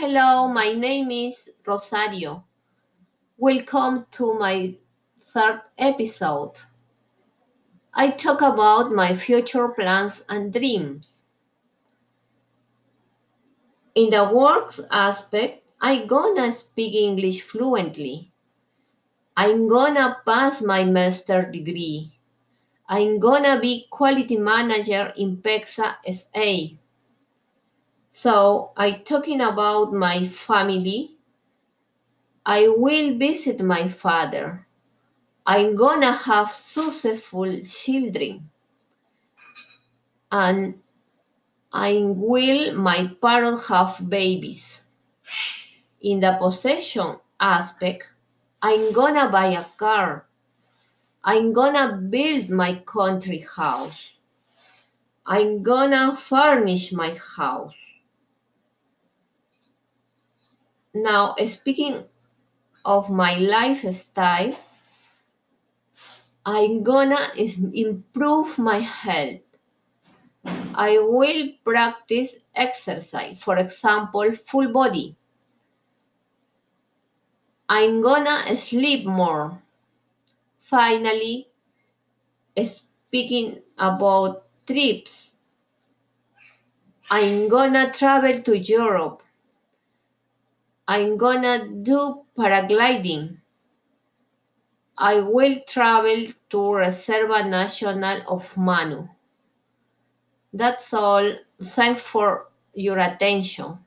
Hello, my name is Rosario. Welcome to my third episode. I talk about my future plans and dreams. In the works aspect, I gonna speak English fluently. I'm gonna pass my master degree. I'm gonna be quality manager in PEXA SA. So I talking about my family. I will visit my father. I'm gonna have successful children. And I will my parents have babies. In the possession aspect, I'm gonna buy a car. I'm gonna build my country house. I'm gonna furnish my house. Now, speaking of my lifestyle, I'm gonna improve my health. I will practice exercise, for example, full body. I'm gonna sleep more. Finally, speaking about trips, I'm gonna travel to Europe. I'm gonna do paragliding. I will travel to Reserva Nacional of Manu. That's all. Thanks for your attention.